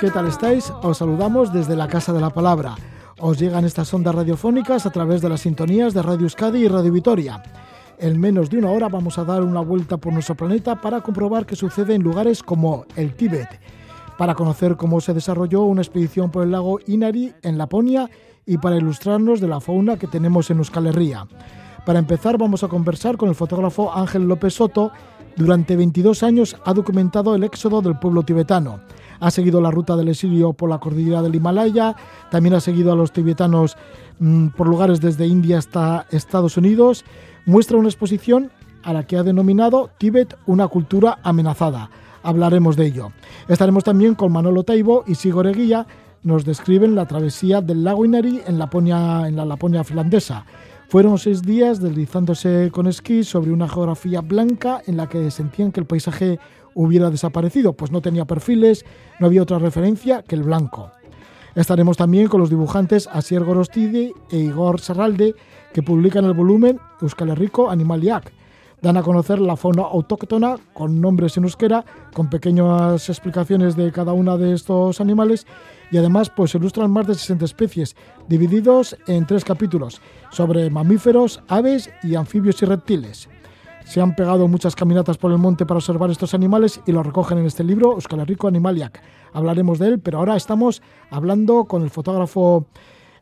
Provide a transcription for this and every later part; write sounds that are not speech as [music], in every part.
¿Qué tal estáis? Os saludamos desde la Casa de la Palabra. Os llegan estas ondas radiofónicas a través de las sintonías de Radio Euskadi y Radio Vitoria. En menos de una hora vamos a dar una vuelta por nuestro planeta para comprobar qué sucede en lugares como el Tíbet, para conocer cómo se desarrolló una expedición por el lago Inari en Laponia y para ilustrarnos de la fauna que tenemos en Euskal Herria. Para empezar vamos a conversar con el fotógrafo Ángel López Soto. Durante 22 años ha documentado el éxodo del pueblo tibetano ha seguido la ruta del exilio por la cordillera del Himalaya, también ha seguido a los tibetanos mm, por lugares desde India hasta Estados Unidos. Muestra una exposición a la que ha denominado Tíbet una cultura amenazada. Hablaremos de ello. Estaremos también con Manolo Taibo y Sigor Eguía. Nos describen la travesía del lago Inari en, Laponia, en la Laponia finlandesa. Fueron seis días deslizándose con esquí sobre una geografía blanca en la que sentían que el paisaje hubiera desaparecido, pues no tenía perfiles, no había otra referencia que el blanco. Estaremos también con los dibujantes Asier Gorostidi e Igor Serralde, que publican el volumen Euskal Herriko Animaliac. Dan a conocer la fauna autóctona con nombres en euskera, con pequeñas explicaciones de cada una de estos animales y además pues ilustran más de 60 especies, divididos en tres capítulos, sobre mamíferos, aves y anfibios y reptiles. Se han pegado muchas caminatas por el monte para observar estos animales y lo recogen en este libro, Euskal Rico Animaliac. Hablaremos de él, pero ahora estamos hablando con el fotógrafo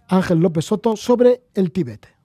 Ángel López Soto sobre el Tíbet.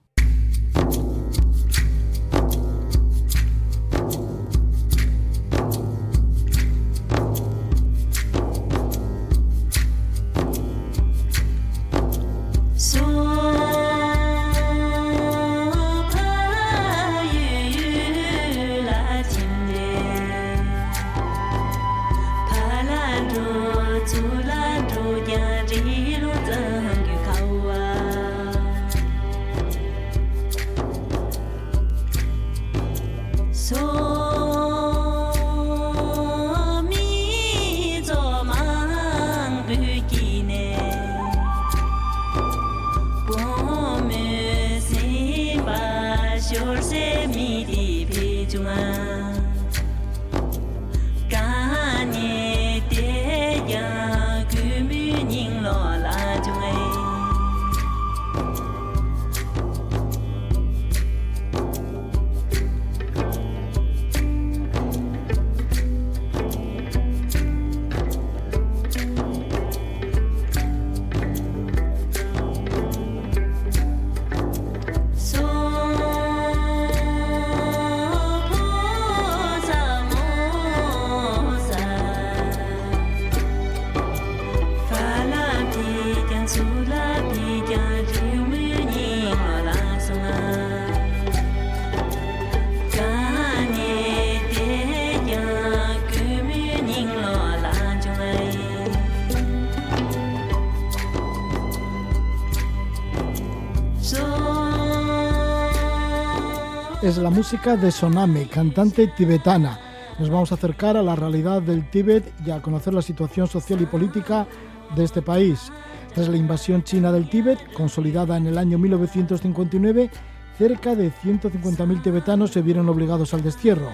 Es la música de Soname, cantante tibetana. Nos vamos a acercar a la realidad del Tíbet y a conocer la situación social y política de este país. Tras la invasión china del Tíbet, consolidada en el año 1959, cerca de 150.000 tibetanos se vieron obligados al destierro.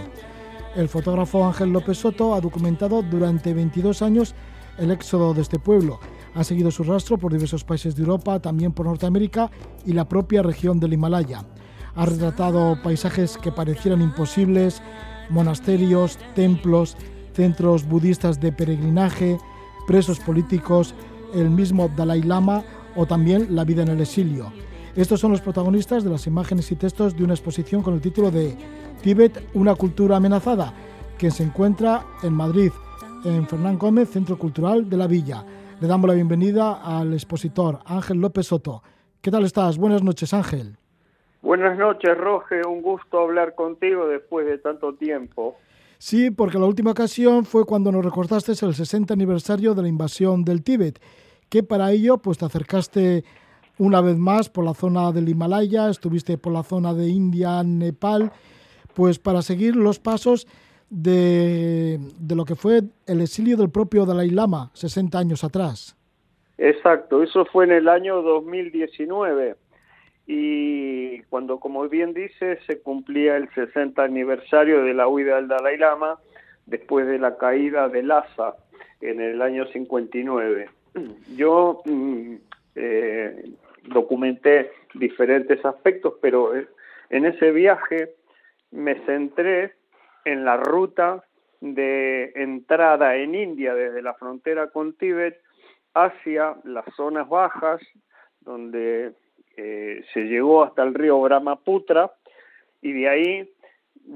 El fotógrafo Ángel López Soto ha documentado durante 22 años el éxodo de este pueblo. Ha seguido su rastro por diversos países de Europa, también por Norteamérica y la propia región del Himalaya. Ha retratado paisajes que parecieran imposibles, monasterios, templos, centros budistas de peregrinaje, presos políticos, el mismo Dalai Lama o también la vida en el exilio. Estos son los protagonistas de las imágenes y textos de una exposición con el título de Tíbet, una cultura amenazada, que se encuentra en Madrid, en Fernán Gómez, Centro Cultural de la Villa. Le damos la bienvenida al expositor Ángel López Soto. ¿Qué tal estás? Buenas noches, Ángel. Buenas noches, Roge. Un gusto hablar contigo después de tanto tiempo. Sí, porque la última ocasión fue cuando nos recordaste el 60 aniversario de la invasión del Tíbet, que para ello pues te acercaste una vez más por la zona del Himalaya, estuviste por la zona de India, Nepal, pues para seguir los pasos de, de lo que fue el exilio del propio Dalai Lama 60 años atrás. Exacto, eso fue en el año 2019 y cuando, como bien dice, se cumplía el 60 aniversario de la huida del Dalai Lama después de la caída de Lhasa en el año 59. [clears throat] Yo mm, eh, documenté diferentes aspectos, pero eh, en ese viaje me centré en la ruta de entrada en India desde la frontera con Tíbet hacia las zonas bajas, donde eh, se llegó hasta el río Brahmaputra, y de ahí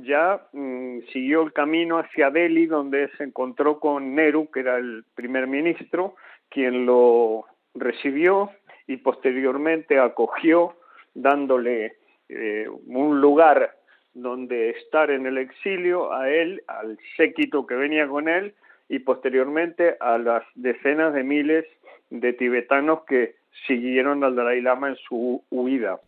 ya mm, siguió el camino hacia Delhi, donde se encontró con Nehru, que era el primer ministro, quien lo recibió y posteriormente acogió, dándole eh, un lugar donde estar en el exilio a él, al séquito que venía con él y posteriormente a las decenas de miles de tibetanos que siguieron al Dalai Lama en su huida.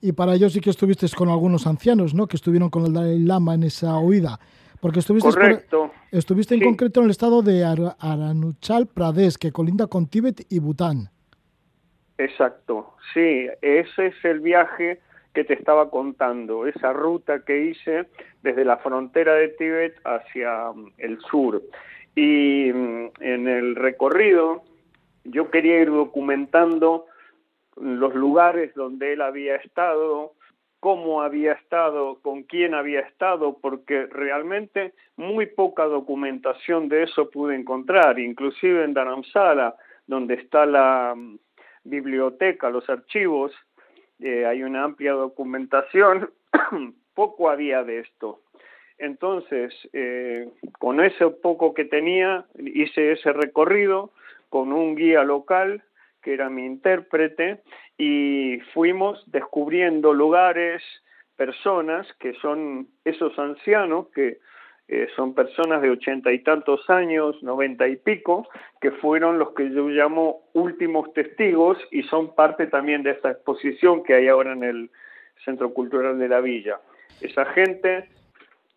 Y para ello sí que estuviste con algunos ancianos, ¿no? Que estuvieron con el Dalai Lama en esa huida. Porque estuviste, Correcto. estuviste en concreto en el estado de Arunachal Pradesh, que colinda con Tíbet y Bután. Exacto, sí, ese es el viaje que te estaba contando, esa ruta que hice desde la frontera de Tíbet hacia mm, el sur. Y mm, en el recorrido yo quería ir documentando los lugares donde él había estado, cómo había estado, con quién había estado, porque realmente muy poca documentación de eso pude encontrar, inclusive en Dharamsala, donde está la mm, biblioteca, los archivos, eh, hay una amplia documentación, [coughs] poco había de esto. Entonces, eh, con ese poco que tenía, hice ese recorrido con un guía local que era mi intérprete y fuimos descubriendo lugares, personas que son esos ancianos que eh, son personas de ochenta y tantos años, noventa y pico, que fueron los que yo llamo últimos testigos y son parte también de esta exposición que hay ahora en el Centro Cultural de la Villa. Esa gente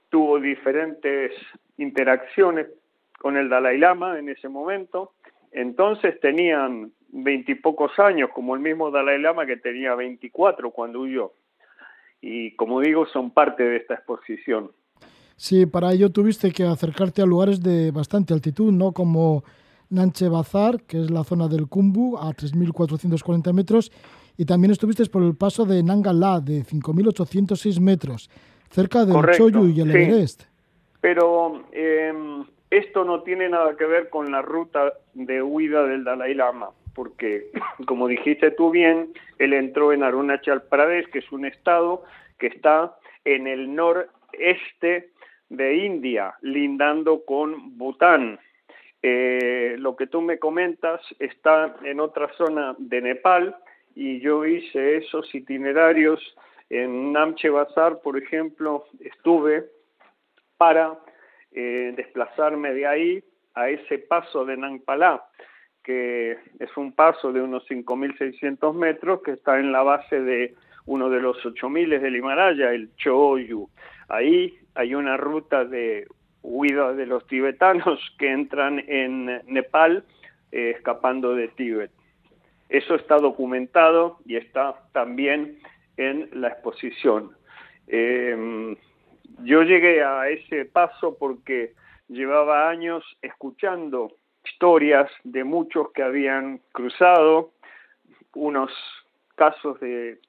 tuvo diferentes interacciones con el Dalai Lama en ese momento, entonces tenían veintipocos años, como el mismo Dalai Lama que tenía veinticuatro cuando huyó. Y como digo, son parte de esta exposición. Sí, para ello tuviste que acercarte a lugares de bastante altitud, ¿no? Como Nanche Bazar, que es la zona del Kumbu, a 3.440 metros, y también estuviste por el paso de Nangala, de 5.806 metros, cerca del Choyu y el Everest. Pero em, esto no tiene nada que ver con la ruta de huida del Dalai Lama, porque, [clears throat] como dijiste tú bien, él entró en Arunachal Pradesh, que es un estado que está en el noreste de India, lindando con Bután. Eh, lo que tú me comentas está en otra zona de Nepal y yo hice esos itinerarios en Namche Bazar, por ejemplo, estuve para eh, desplazarme de ahí a ese paso de Nangpalá, que es un paso de unos 5.600 metros que está en la base de uno de los 8.000 del Himalaya, el Choyu. Ahí hay una ruta de huida de los tibetanos [laughs] que entran en Nepal eh, escapando de Tíbet. Eso está documentado y está también en la exposición. Em, yo llegué a ese paso porque llevaba años escuchando historias de muchos que habían cruzado, unos casos de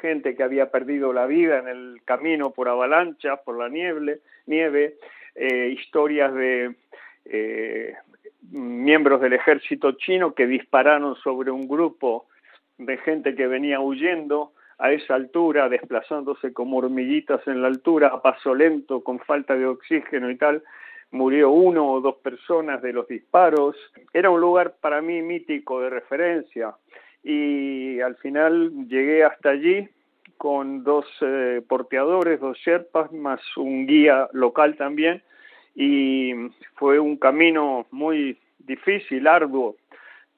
gente que había perdido la vida en el camino por avalancha, por la nieve, nieve eh, historias de eh, miembros del ejército chino que dispararon sobre un grupo de gente que venía huyendo a esa altura, desplazándose como hormiguitas en la altura, a paso lento, con falta de oxígeno y tal. Murió uno o dos personas de los disparos. Era un lugar para mí mítico de referencia y al final llegué hasta allí con dos eh, porteadores, dos sherpas, más un guía local también, y fue un camino muy difícil, arduo,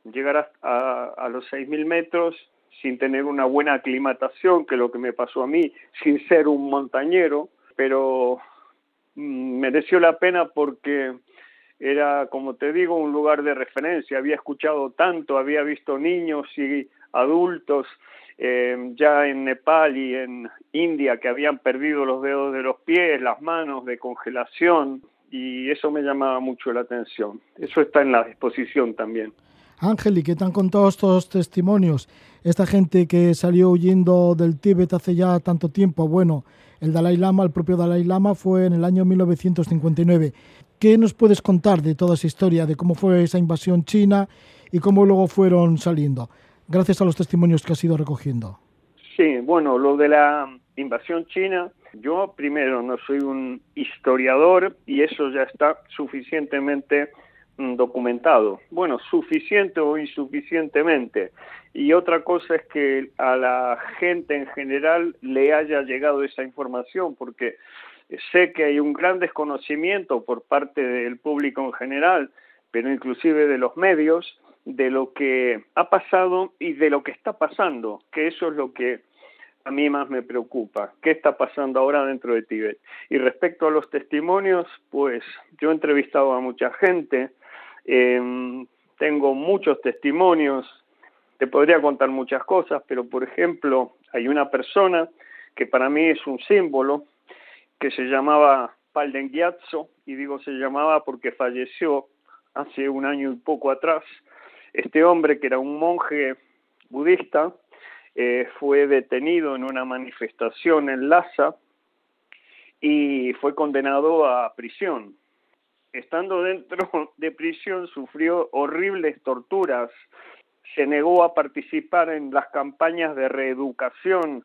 llegar a, a los 6.000 metros sin tener una buena aclimatación, que es lo que me pasó a mí, sin ser un montañero, pero mm, mereció la pena porque era, como te digo, un lugar de referencia. Había escuchado tanto, había visto niños y adultos eh, ya en Nepal y en India que habían perdido los dedos de los pies, las manos de congelación. y eso me llamaba mucho la atención. Eso está en la exposición también. Ángel, ¿y qué te han contado estos testimonios? Esta gente que salió huyendo del Tíbet hace ya tanto tiempo, bueno, el Dalai Lama, el propio Dalai Lama, fue en el año 1959. ¿Qué nos puedes contar de toda esa historia, de cómo fue esa invasión china y cómo luego fueron saliendo, gracias a los testimonios que has ido recogiendo? Sí, bueno, lo de la invasión china, yo primero no soy un historiador y eso ya está suficientemente documentado. Bueno, suficiente o insuficientemente. Y otra cosa es que a la gente en general le haya llegado esa información, porque sé que hay un gran desconocimiento por parte del público en general, pero inclusive de los medios, de lo que ha pasado y de lo que está pasando, que eso es lo que a mí más me preocupa, qué está pasando ahora dentro de Tíbet. Y respecto a los testimonios, pues yo he entrevistado a mucha gente, eh, tengo muchos testimonios, te podría contar muchas cosas, pero por ejemplo, hay una persona estando dentro [laughs] de prisión, sufrió horribles torturas, se negó a participar en las campañas de reeducación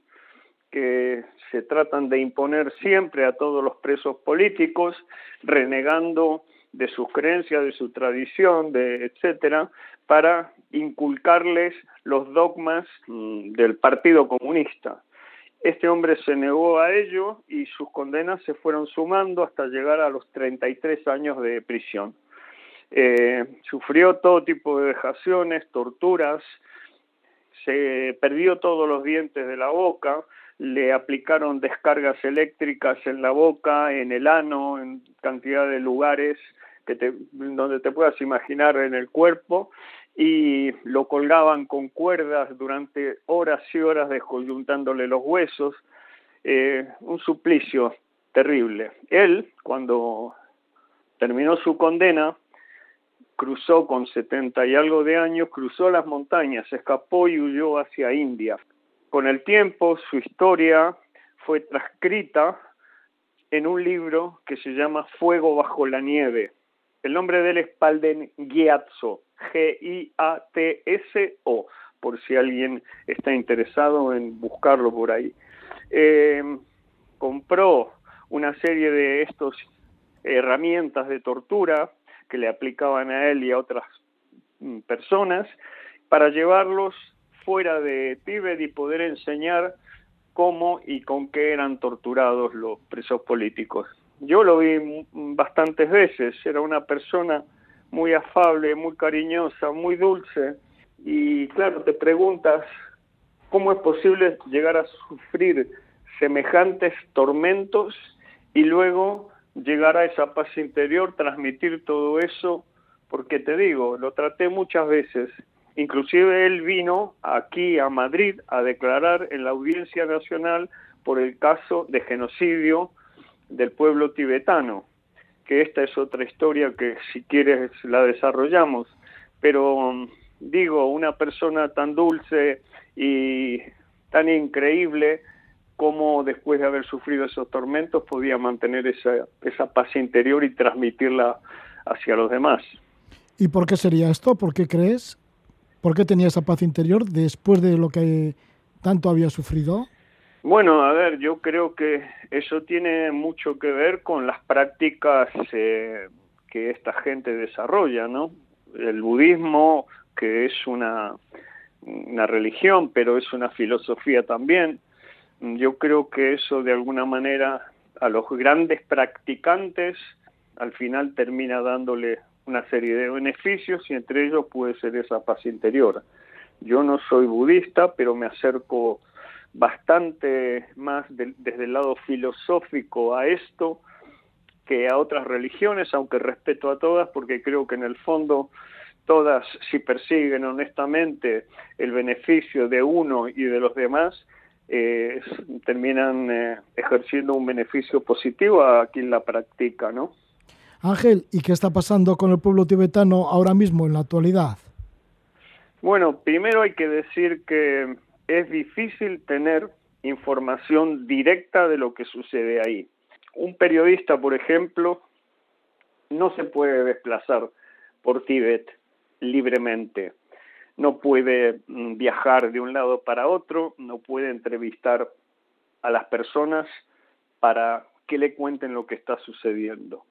que se tratan de imponer siempre a todos los presos políticos, renegando de sus creencias, de su tradición, de etcétera, para inculcarles los dogmas mm, del Partido Comunista. Este hombre se negó a ello y sus condenas se fueron sumando hasta llegar a los 33 años de prisión. Eh, sufrió todo tipo de vejaciones, torturas, se perdió todos los dientes de la boca, le aplicaron descargas eléctricas en la boca, en el ano, en cantidad de lugares donde te puedas imaginar en el cuerpo y lo colgaban con cuerdas durante horas y horas descoyuntándole los huesos, eh, un suplicio terrible. Él, cuando terminó su condena, cruzó con setenta y algo de años, cruzó las montañas, escapó y huyó hacia India. Con el tiempo, su historia fue transcrita en un libro que se llama Fuego bajo la nieve. El nombre de él es Palden Gyatso, G-I-A-T-S-O, por si alguien está interesado en buscarlo por ahí. Eh, compró una serie de estas herramientas de tortura que le aplicaban a él y a otras mm, personas para llevarlos fuera de Tíbet y poder enseñar cómo y con qué eran torturados los presos políticos. Yo lo vi bastantes veces, era una persona muy afable, muy cariñosa, muy dulce. Y claro, te preguntas, ¿cómo es posible llegar a sufrir semejantes tormentos y luego llegar a esa paz interior, transmitir todo eso? Porque te digo, lo traté muchas veces. Inclusive él vino aquí a Madrid a declarar en la Audiencia Nacional por el caso de genocidio del pueblo tibetano que esta es otra historia que si quieres la desarrollamos, pero digo, una persona tan dulce y tan increíble como después de haber sufrido esos tormentos podía mantener esa, esa paz interior y transmitirla hacia los demás. ¿Y por qué sería esto? ¿Por qué crees? ¿Por qué tenía esa paz interior después de lo que tanto había sufrido? Bueno, a ver, yo creo que eso tiene mucho que ver con las prácticas eh, que esta gente desarrolla, ¿no? El budismo, que es una, una religión, pero es una filosofía también. Yo creo que eso de alguna manera a los grandes practicantes al final termina dándole una serie de beneficios y entre ellos puede ser esa paz interior. Yo no soy budista, pero me acerco bastante más desde el lado filosófico a esto que a otras religiones, aunque respeto a todas, porque creo que en el fondo todas, si persiguen honestamente el beneficio de uno y de los demás, eh, terminan eh, ejerciendo un beneficio positivo a quien la practica, ¿no? Ángel, ¿y qué está pasando con el pueblo tibetano ahora mismo en la actualidad? Bueno, primero hay que decir que es difícil tener información directa de lo que sucede ahí. Un periodista, por ejemplo, no se puede desplazar por Tíbet libremente. No puede mm, viajar de un lado para otro, no puede entrevistar a las personas para que le cuenten lo que está sucediendo.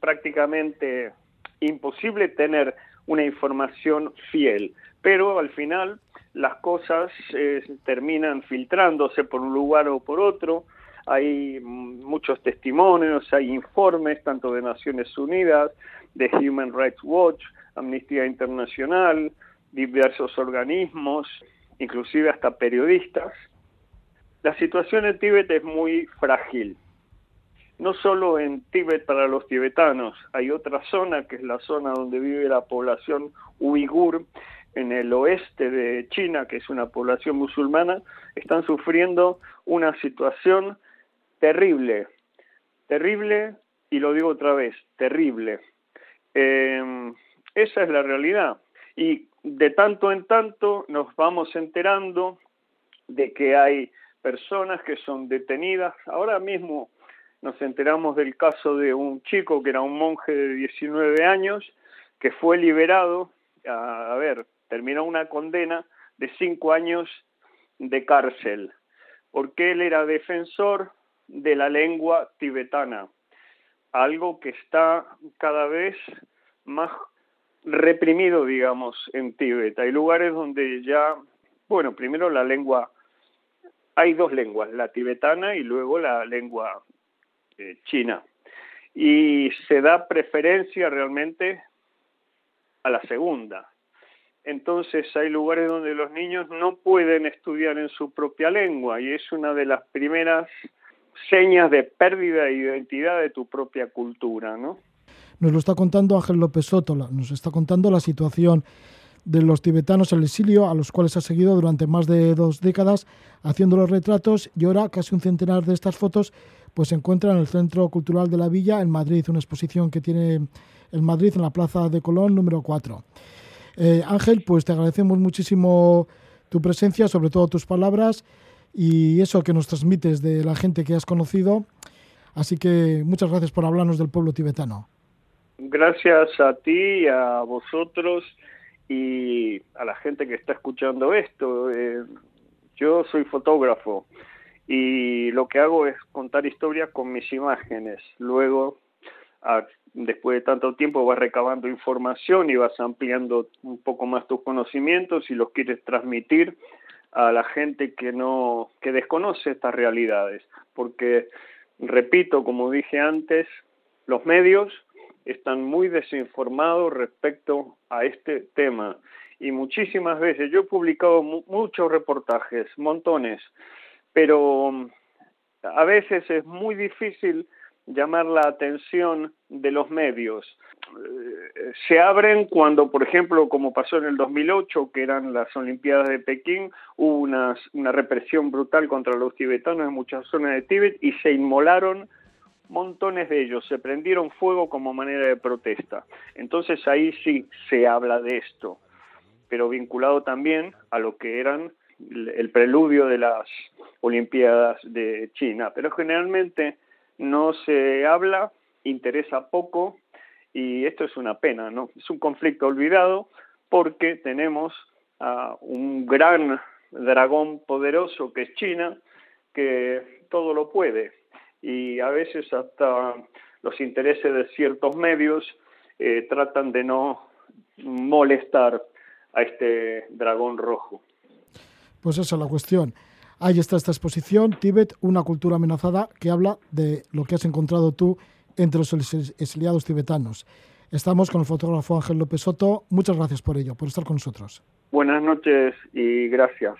Prácticamente imposible tener una información fiel, pero al final las cosas eh, terminan filtrándose por un lugar o por otro, hay muchos testimonios, hay informes tanto de Naciones Unidas, de Human Rights Watch, Amnistía Internacional, diversos organismos, inclusive hasta periodistas. La situación en Tíbet es muy frágil. No solo en Tíbet para los tibetanos, hay otra zona que es la zona donde vive la población uigur en el oeste de China, que es una población musulmana, están sufriendo una situación terrible, terrible, y lo digo otra vez, terrible. Em, esa es la realidad. Y de tanto en tanto nos vamos enterando de que hay personas que son detenidas. Ahora mismo nos enteramos del caso de un chico que era un monje de 19 años que fue liberado, a, a ver, terminó una condena de cinco años de cárcel, porque él era defensor de la lengua tibetana, algo que está cada vez más reprimido, digamos, en Tíbet. Hay lugares donde ya, bueno, primero la lengua, hay dos lenguas, la tibetana y luego la lengua eh, china. Y se da preferencia realmente a la segunda. Entonces hay lugares donde los niños no pueden estudiar en su propia lengua y es una de las primeras señas de pérdida de identidad de tu propia cultura, ¿no? Nos lo está contando Ángel López Soto, nos está contando la situación de los tibetanos en el exilio, a los cuales ha seguido durante más de dos décadas haciendo los retratos y ahora casi un centenar de estas fotos pues se encuentran en el Centro Cultural de la Villa en Madrid, una exposición que tiene en Madrid en la Plaza de Colón número 4. Eh, Ángel, pues te agradecemos muchísimo tu presencia, sobre todo tus palabras y eso que nos transmites de la gente que has conocido. Así que muchas gracias por hablarnos del pueblo tibetano. Gracias a ti, a vosotros y a la gente que está escuchando esto. Eh, yo soy fotógrafo y lo que hago es contar historias con mis imágenes. Luego, después de tanto tiempo, vas recabando información y vas ampliando un poco más tus conocimientos y los quieres transmitir a la gente que no que desconoce estas realidades porque repito como dije antes los medios están muy desinformados respecto a este tema y muchísimas veces yo he publicado muchos reportajes montones pero a veces es muy difícil llamar la atención de los medios. Eh, se abren cuando, por ejemplo, como pasó en el 2008, que eran las Olimpiadas de Pekín, hubo una, una represión brutal contra los tibetanos en muchas zonas de Tíbet y se inmolaron montones de ellos, se prendieron fuego como manera de protesta. Entonces ahí sí se habla de esto, pero vinculado también a lo que eran el preludio de las Olimpiadas de China. Pero generalmente no se habla, interesa poco y esto es una pena, ¿no? Es un conflicto olvidado porque tenemos a un gran dragón poderoso que es China que todo lo puede y a veces hasta los intereses de ciertos medios eh, tratan de no molestar a este dragón rojo. Pues esa es la cuestión. Ahí está esta exposición, Tíbet, una cultura amenazada, que habla de lo que has encontrado tú entre los exiliados tibetanos. Estamos con el fotógrafo Ángel López Soto. Muchas gracias por ello, por estar con nosotros. Buenas noches y gracias.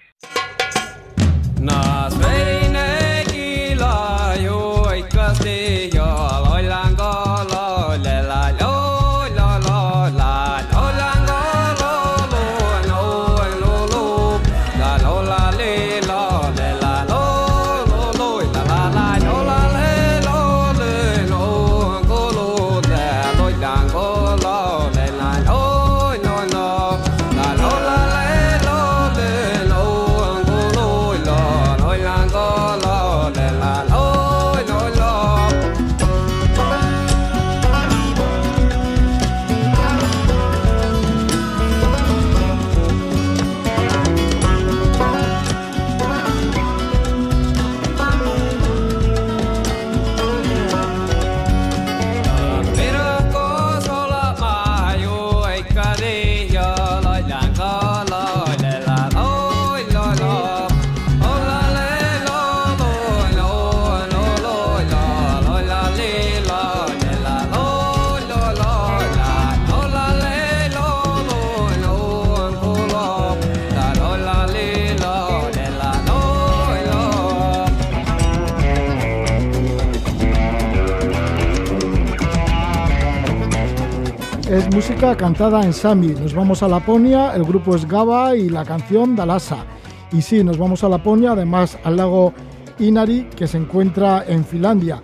Música cantada en Sami. Nos vamos a Laponia, el grupo es Gaba y la canción Dalasa. Y sí, nos vamos a Laponia, además al lago Inari, que se encuentra en Finlandia.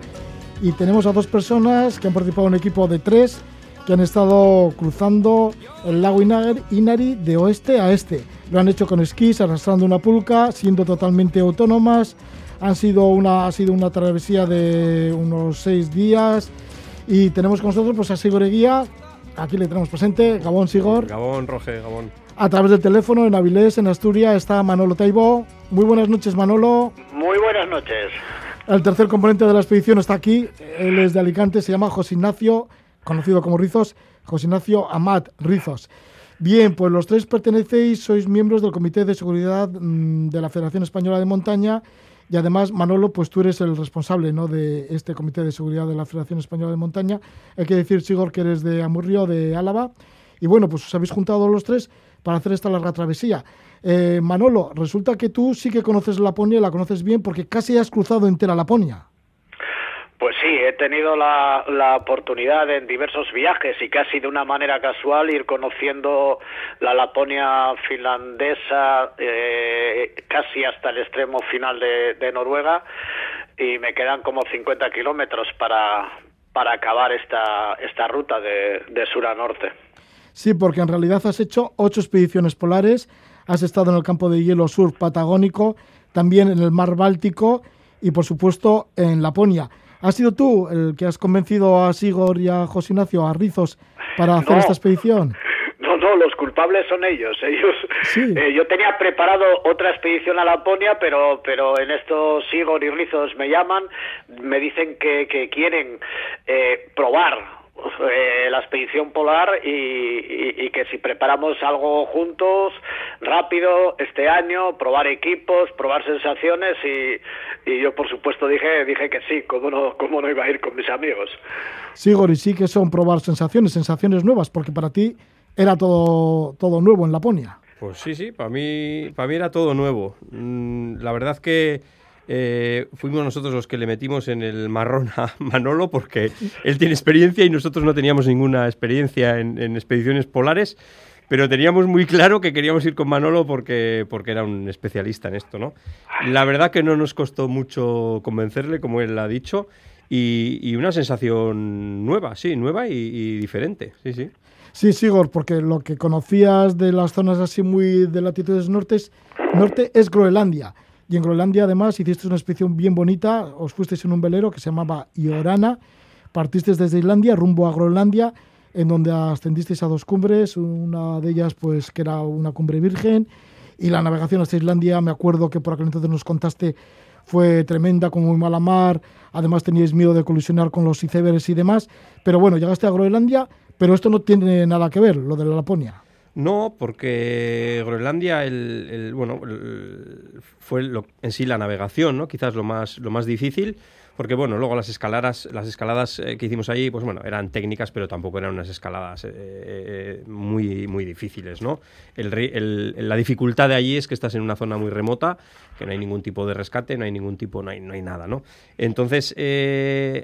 Y tenemos a dos personas que han participado en un equipo de tres que han estado cruzando el lago Inari de oeste a este. Lo han hecho con esquís, arrastrando una pulca, siendo totalmente autónomas. Han sido una, ha sido una travesía de unos seis días y tenemos con nosotros pues, a Sigor Eguía, aquí le tenemos presente, Gabón Sigor. Gabón, Roge, Gabón. A través del teléfono en Avilés, en Asturias, está Manolo Taibo. Muy buenas noches, Manolo. Muy buenas noches. El tercer componente de la expedición está aquí, él es de Alicante, se llama José Ignacio, conocido como Rizos, José Ignacio Amat Rizos. Bien, pues los tres pertenecéis, sois miembros del Comité de Seguridad mm, de la Federación Española de Montaña y además, Manolo, pues tú eres el responsable ¿no? de este Comité de Seguridad de la Federación Española de Montaña. Hay que decir, Sigor, que eres de Amurrio, de Álava. Y bueno, pues os habéis juntado los tres para hacer esta larga travesía. Eh, Manolo, resulta que tú sí que conoces Laponia y la conoces bien porque casi has cruzado entera Laponia. Pues sí, he tenido la, oportunidad en diversos viajes y casi de una manera casual ir conociendo la Laponia finlandesa eh, casi hasta el extremo final de, Noruega y me quedan como 50 kilómetros para, para acabar esta, esta ruta de, de sur a norte. Sí, porque en realidad has hecho ocho expediciones polares, has estado en el campo de hielo sur patagónico, también en el mar Báltico y por supuesto en Laponia. ¿Has sido tú el que has convencido a Sigor y a José Ignacio, a Rizos, para hacer esta expedición? [laughs] No, no, los culpables son ellos. Ellos. Eh, yo tenía preparado otra expedición a Laponia, pero, pero en esto Sigor y Rizos me llaman, me dicen que, que quieren eh, probar eh, la expedición polar y, que si preparamos algo juntos rápido este año, probar equipos, probar sensaciones y, yo por supuesto dije dije que sí, cómo no cómo no iba a ir con mis amigos. Sí, Gori, sí que son probar sensaciones, sensaciones nuevas, porque para ti era todo todo nuevo en Laponia. Pues sí, sí, para mí para mí era todo nuevo. Mm, la verdad que eh, fuimos nosotros los que le metimos en el marrón a [laughs] Manolo porque él tiene experiencia y nosotros no teníamos ninguna experiencia en, expediciones polares, pero teníamos muy claro que queríamos ir con Manolo porque, porque era un especialista en esto, ¿no? La verdad que no nos costó mucho convencerle, como él ha dicho, y, una sensación nueva, sí, nueva y, y diferente, sí, sí. Sí, Sigor, porque lo que conocías de las zonas así muy de latitudes nortes, norte es Groenlandia. Y en Groenlandia, además, hiciste una expedición bien bonita. Os fuisteis en un velero que se llamaba Iorana. Partisteis desde Islandia rumbo a Groenlandia, en donde ascendisteis a dos cumbres. Una de ellas, pues, que era una cumbre virgen. Y la navegación hasta Islandia, me acuerdo que por aquel entonces nos contaste, fue tremenda, con muy mala mar. Además, teníais miedo de colisionar con los icebergs y demás. Pero bueno, llegaste a Groenlandia, pero esto no tiene nada que ver, lo de la Laponia. No, porque Groenlandia, el, bueno, fue en sí la navegación, ¿no? Quizás lo más, lo más difícil, porque bueno, luego las escaladas, las escaladas eh, que hicimos allí, pues bueno, eran técnicas, pero tampoco eran unas escaladas eh, eh, muy, muy difíciles, ¿no? la dificultad de allí es que estás en una zona muy remota, que no hay ningún tipo de rescate, no hay ningún tipo, no hay, no hay nada, ¿no? Entonces,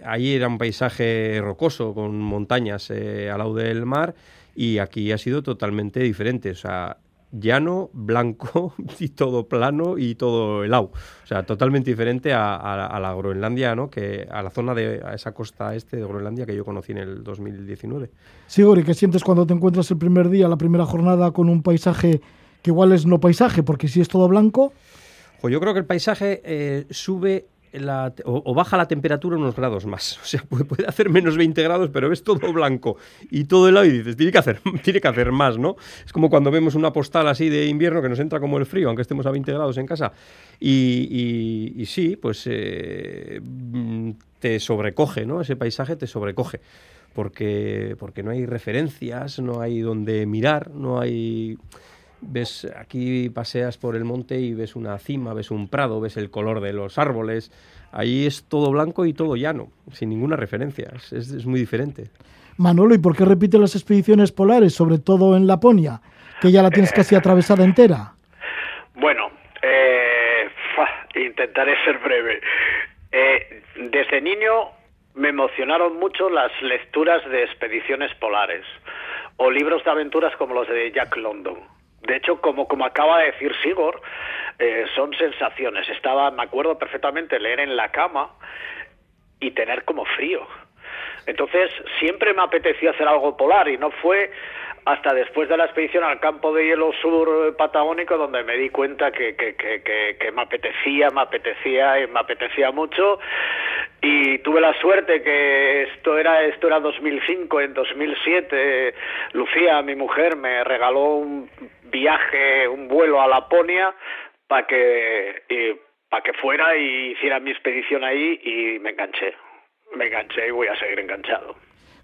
allí era un paisaje rocoso, con montañas al lado del mar, y aquí ha sido totalmente diferente. O sea, llano, blanco [laughs] y todo plano y todo helado. O sea, totalmente diferente a, la Groenlandia, ¿no? Que a la zona de a esa costa este de Groenlandia que yo conocí en el 2019. Sí, ¿y ¿qué sientes cuando te encuentras el primer día, la primera jornada con un paisaje que igual es no paisaje, porque si es todo blanco? Pues yo creo que el paisaje eh, sube o, baja la temperatura unos grados más. O sea, puede, hacer menos 20 grados, pero ves todo blanco y todo helado y dices, tiene que, hacer, [laughs] tiene que hacer más, ¿no? Es como cuando vemos una postal así de invierno que nos entra como el frío, aunque estemos a 20 grados en casa. Y, sí, pues eh, te sobrecoge, ¿no? Ese paisaje te sobrecoge. Porque, porque no hay referencias, no hay donde mirar, no hay ves aquí paseas por el monte y ves una cima, ves un prado, ves el color de los árboles. Ahí es todo blanco y todo llano, sin ninguna referencia. Es, muy diferente. Manolo, ¿y por qué repite las expediciones polares, sobre todo en Laponia, que ya la tienes casi atravesada entera? Bueno, eh, intentaré ser breve. Eh, desde niño me emocionaron mucho las lecturas de expediciones polares o libros de aventuras como los de Jack London. De hecho, como, como acaba de decir Sigor, eh, son sensaciones. Estaba, me acuerdo perfectamente, leer en la cama y tener como frío. Entonces, siempre me apeteció hacer algo polar y no fue hasta después de la expedición al campo de hielo sur patagónico donde me di cuenta que, me apetecía, me apetecía y me apetecía mucho. Y tuve la suerte que esto era esto era 2005 en 2007 Lucía mi mujer me regaló un viaje un vuelo a Laponia para que para que fuera y hiciera mi expedición ahí y me enganché. Me enganché y voy a seguir enganchado.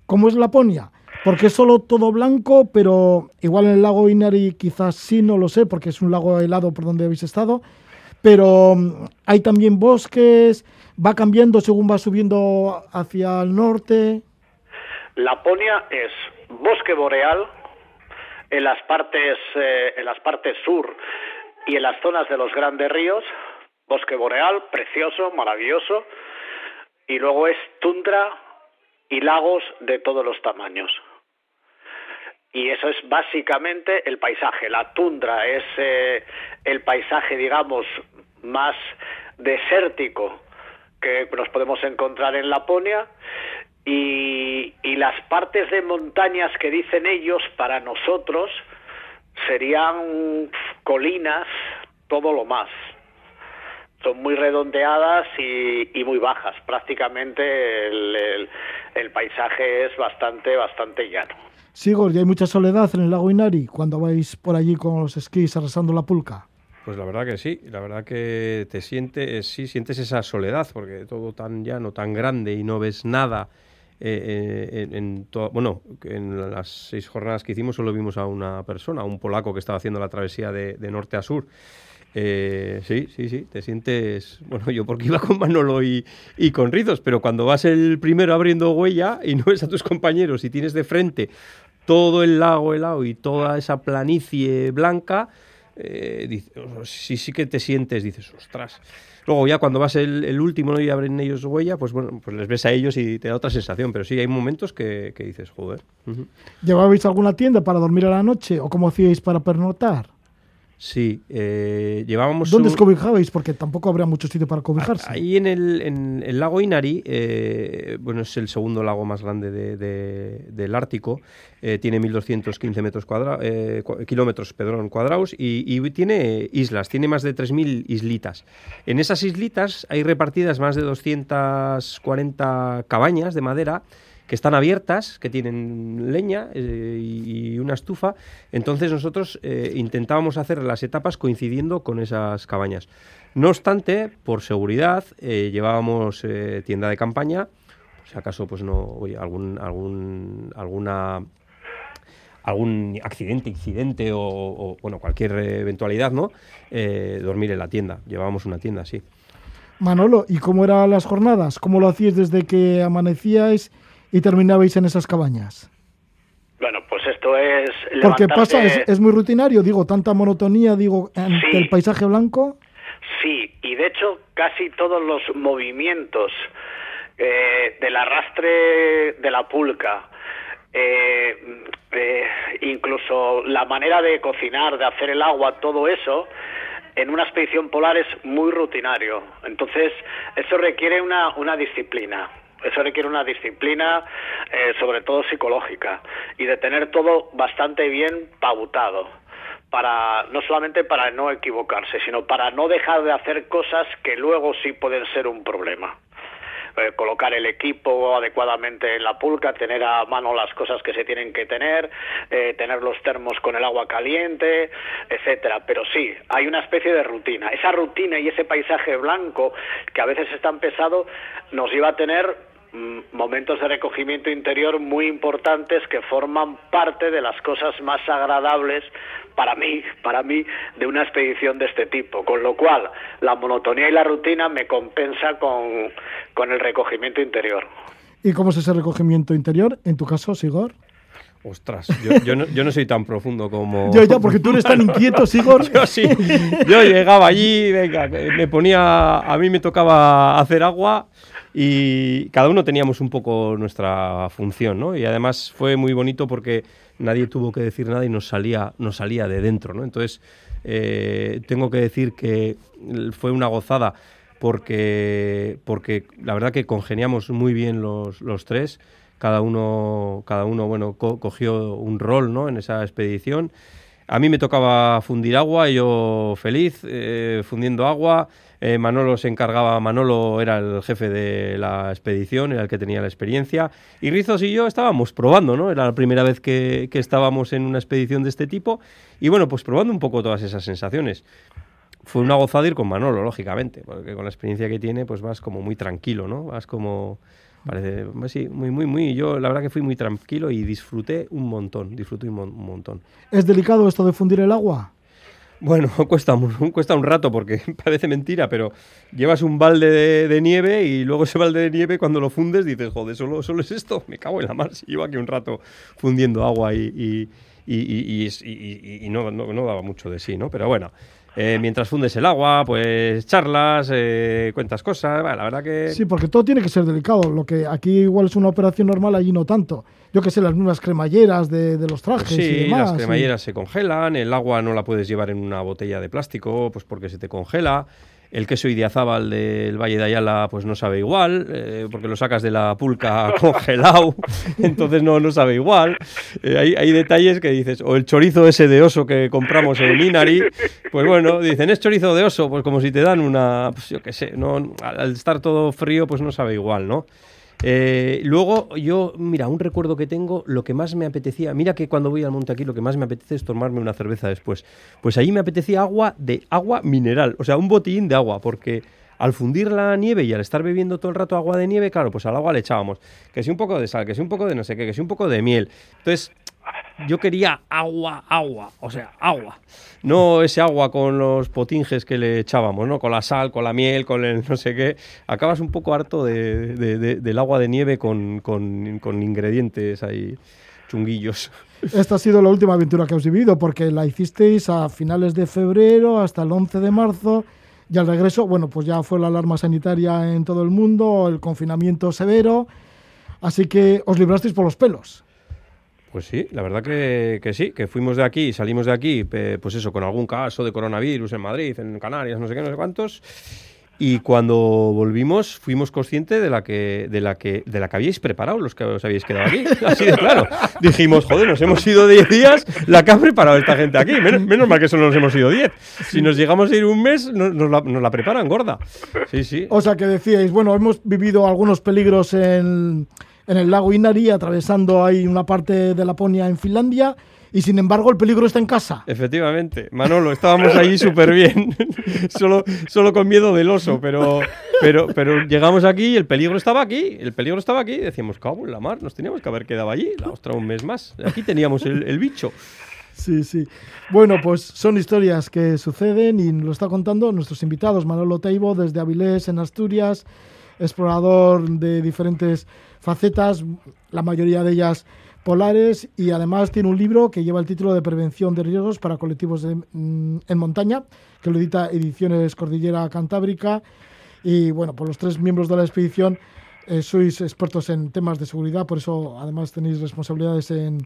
¿Cómo es Laponia? Porque es solo todo blanco, pero igual en el lago Inari quizás sí, no lo sé, porque es un lago helado por donde habéis estado. Pero mm, hay también bosques, va cambiando según va subiendo hacia el norte. Laponia es bosque boreal en las partes, eh, en las partes sur y en las zonas de los grandes ríos, bosque boreal, precioso, maravilloso, y luego es tundra y lagos de todos los tamaños y eso es básicamente el paisaje. La tundra es eh, el paisaje, digamos, más desértico que nos podemos encontrar en Laponia y, y las partes de montañas que dicen ellos para nosotros serían colinas, todo lo más. Son muy redondeadas y, muy bajas. Prácticamente el, el paisaje es bastante, bastante llano. Sigor, ¿y hay mucha soledad en el lago Inari cuando vais por allí con los esquís arrasando la pulca? Pues la verdad que sí, la verdad que te sientes, sí, sientes esa soledad, porque todo tan llano, tan grande y no ves nada. Eh, eh, en, bueno, en las seis jornadas que hicimos solo vimos a una persona, un polaco que estaba haciendo la travesía de, norte a sur. Eh, sí, sí, sí, te sientes, bueno, yo porque iba con Manolo y, y, con Rizos, pero cuando vas el primero abriendo huella y no ves a tus compañeros y tienes de frente todo el lago helado y toda esa planicie blanca, eh, sí, sí que te sientes, dices, ostras. Luego ya cuando vas el, último ¿no? y abren ellos huella, pues bueno, pues les ves a ellos y te da otra sensación. Pero sí, hay momentos que, dices, joder. ¿Llevabais alguna tienda para dormir a la noche o cómo hacíais para pernotar? Sí, eh, llevábamos... ¿Dónde os cobijabais? Porque tampoco habría mucho sitio para cobijarse. Ahí en el, en el lago Inari, eh, bueno, es el segundo lago más grande del Ártico, eh, tiene 1.215 metros kilómetros perdón, cuadrados y, y, tiene islas, tiene más de 3.000 islitas. En esas islitas hay repartidas más de 240 cabañas de madera que están abiertas, que tienen leña eh, y, una estufa. Entonces nosotros eh, intentábamos hacer las etapas coincidiendo con esas cabañas. No obstante, por seguridad, eh, llevábamos tienda de campaña, si acaso pues no, oye, algún, algún, alguna algún accidente, incidente o, bueno, cualquier eventualidad, ¿no? dormir en la tienda. Llevábamos una tienda, sí. Manolo, ¿y cómo eran las jornadas? ¿Cómo lo hacíais desde que amanecíais y terminabais en esas cabañas? Bueno, esto es... Porque pasa, es, muy rutinario, digo, tanta monotonía, digo, ante el paisaje blanco. Sí, y de hecho casi todos los movimientos eh, del arrastre de la pulca, eh, eh, incluso la manera de cocinar, de hacer el agua, todo eso, en una expedición polar es muy rutinario. Entonces, eso requiere una, una disciplina. Eso requiere una disciplina, eh, sobre todo psicológica, y de tener todo bastante bien pautado para no solamente para no equivocarse, sino para no dejar de hacer cosas que luego sí pueden ser un problema. Eh, colocar el equipo adecuadamente en la pulca, tener a mano las cosas que se tienen que tener, eh, tener los termos con el agua caliente, etcétera. Pero sí, hay una especie de rutina. Esa rutina y ese paisaje blanco que a veces es tan pesado nos lleva a tener momentos de recogimiento interior muy importantes que forman parte de las cosas más agradables para mí, para mí, de una expedición de este tipo. Con lo cual, la monotonía y la rutina me compensa con, con el recogimiento interior. ¿Y cómo es ese recogimiento interior? En tu caso, Sigor. Ostras, yo, no, yo, no, soy tan profundo como... [laughs] Yo ya, porque tú eres tan inquieto, Sigor. [laughs] yo sí, yo llegaba allí, venga, me ponía, a mí me tocaba hacer agua y cada uno teníamos un poco nuestra función, ¿no? Y además fue muy bonito porque nadie tuvo que decir nada y nos salía, nos salía de dentro, ¿no? Entonces, eh, tengo que decir que fue una gozada porque, porque la verdad que congeniamos muy bien los, los tres. Cada uno, cada uno bueno, cogió un rol ¿no? en esa expedición. A mí me tocaba fundir agua, yo feliz, eh, fundiendo agua. Eh, Manolo se encargaba, Manolo era el jefe de la expedición, era el que tenía la experiencia. Y Rizos y yo estábamos probando, ¿no? Era la primera vez que, que estábamos en una expedición de este tipo. Y bueno, pues probando un poco todas esas sensaciones fue una gozada ir con Manolo, lógicamente, porque con la experiencia que tiene, pues vas como muy tranquilo, ¿no? Vas como Parece, pues sí, muy, muy, muy. Yo la verdad que fui muy tranquilo y disfruté un montón, disfruté un, montón. ¿Es delicado esto de fundir el agua? Bueno, [laughs] cuesta, cuesta un rato porque [laughs] parece mentira, pero llevas un balde de, nieve y luego ese balde de nieve cuando lo fundes dices, joder, ¿solo, solo es esto? Me cago en la mar [laughs] si llevo aquí un rato fundiendo agua y, y, no, no, no, daba mucho de sí, ¿no? Pero bueno, eh, mientras fundes el agua, pues charlas, eh, cuentas cosas, la verdad que... Sí, porque todo tiene que ser delicado, lo que aquí igual es una operación normal, allí no tanto. Yo que sé, las mismas cremalleras de, los trajes sí, y demás. las cremalleras se congelan, el agua no la puedes llevar en una botella de plástico, pues porque se te congela. El queso idiazábal del Valle de Ayala pues no sabe igual, eh, porque lo sacas de la pulca [laughs] congelado, entonces no, no sabe igual. Eh, hay, hay, detalles que dices, o el chorizo ese de oso que compramos en Inari, pues bueno, dicen, es chorizo de oso, pues como si te dan una, pues yo qué sé, no, al estar todo frío pues no sabe igual, ¿no? Eh, luego, yo, mira, un recuerdo que tengo, lo que más me apetecía, mira que cuando voy al monte aquí lo que más me apetece es tomarme una cerveza después. Pues ahí me apetecía agua de agua mineral, o sea, un botellín de agua, porque al fundir la nieve y al estar bebiendo todo el rato agua de nieve, claro, pues al agua le echábamos que si un poco de sal, que si un poco de no sé qué, que si un poco de miel. Entonces, yo quería agua, agua, o sea, agua. No ese agua con los potinges que le echábamos, ¿no? Con la sal, con la miel, con el no sé qué. Acabas un poco harto de, del agua de nieve con, con, ingredientes ahí chunguillos. Esta ha sido la última aventura que has vivido, porque la hicisteis a finales de febrero hasta el 11 de marzo. Y al regreso, bueno, pues ya fue la alarma sanitaria en todo el mundo, el confinamiento severo. Así que os librasteis por los pelos. Pues sí, la verdad que, sí, que fuimos de aquí, salimos de aquí, pues eso, con algún caso de coronavirus en Madrid, en Canarias, no sé qué, no sé cuántos. Y cuando volvimos, fuimos conscientes de la que, de la que, de la que habíais preparado los que os habíais quedado aquí. [laughs] Así de claro. Dijimos, joder, nos hemos ido 10 días, la que ha preparado esta gente aquí. Menos, mal que solo nos hemos ido 10. Si nos llegamos a ir un mes, nos, la, nos la preparan gorda. Sí, sí. O sea que decíais, bueno, hemos vivido algunos peligros en en el lago Inari, atravesando ahí una parte de Laponia en Finlandia. Y sin embargo, el peligro está en casa. Efectivamente, Manolo, estábamos ahí súper bien, [laughs] solo, solo con miedo del oso, pero, pero, pero llegamos aquí y el peligro estaba aquí, el peligro estaba aquí, decíamos, cabo en la mar, nos teníamos que haber quedado allí, la ostra un mes más, aquí teníamos el, el bicho. Sí, sí. Bueno, pues son historias que suceden y lo está contando nuestros invitados, Manolo Teibo desde Avilés, en Asturias, explorador de diferentes facetas, la mayoría de ellas polares, y además tiene un libro que lleva el título de Prevención de riesgos para colectivos mm, en montaña, que lo edita Ediciones Cordillera Cantábrica. Y bueno, por los tres miembros de la expedición eh, sois expertos en temas de seguridad, por eso además tenéis responsabilidades en,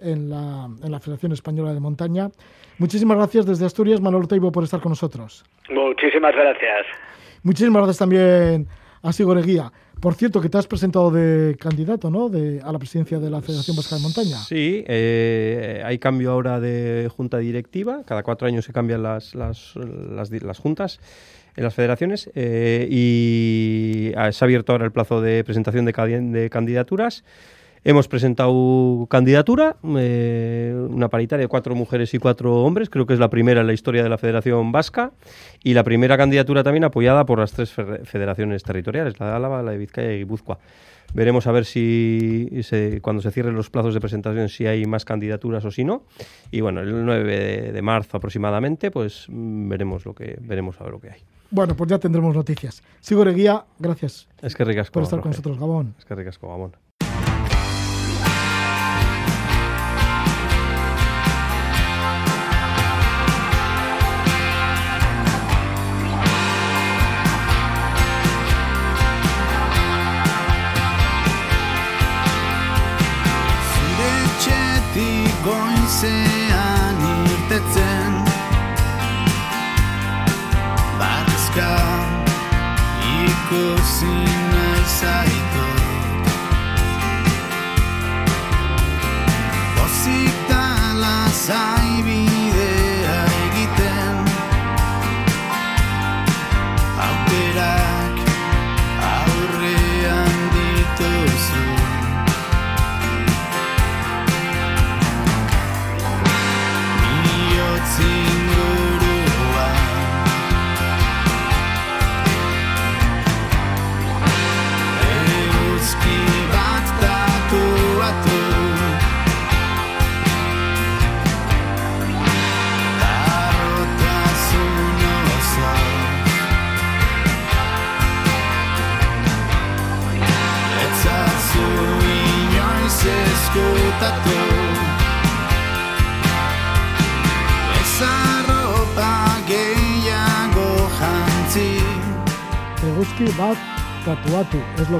en, la, en la Federación Española de Montaña. Muchísimas gracias desde Asturias, Manuel Teibo, por estar con nosotros. Muchísimas gracias. Muchísimas gracias también a Sigor Guía. Por cierto, que te has presentado de candidato, ¿no? De, a la presidencia de la Federación Vasca de Montaña. Sí, eh, hay cambio ahora de junta directiva. Cada cuatro años se cambian las, las, las, juntas en las federaciones eh, y se ha abierto ahora el plazo de presentación de, de candidaturas. Hemos presentado candidatura, eh, una paritaria de cuatro mujeres y cuatro hombres, creo que es la primera en la historia de la Federación Vasca, y la primera candidatura también apoyada por las tres federaciones territoriales, la de Álava, la de Vizcaya y Guipúzcoa. Veremos a ver si cuando se cierren los plazos de presentación si hay más candidaturas o si no. Y bueno, el 9 de, marzo aproximadamente, pues mm, veremos lo que veremos a ver lo que hay. Bueno, pues ya tendremos noticias. Sigo Guía, gracias. Es que ricasco. Por estar con nosotros, Gabón. Es que ricasco, Gabón.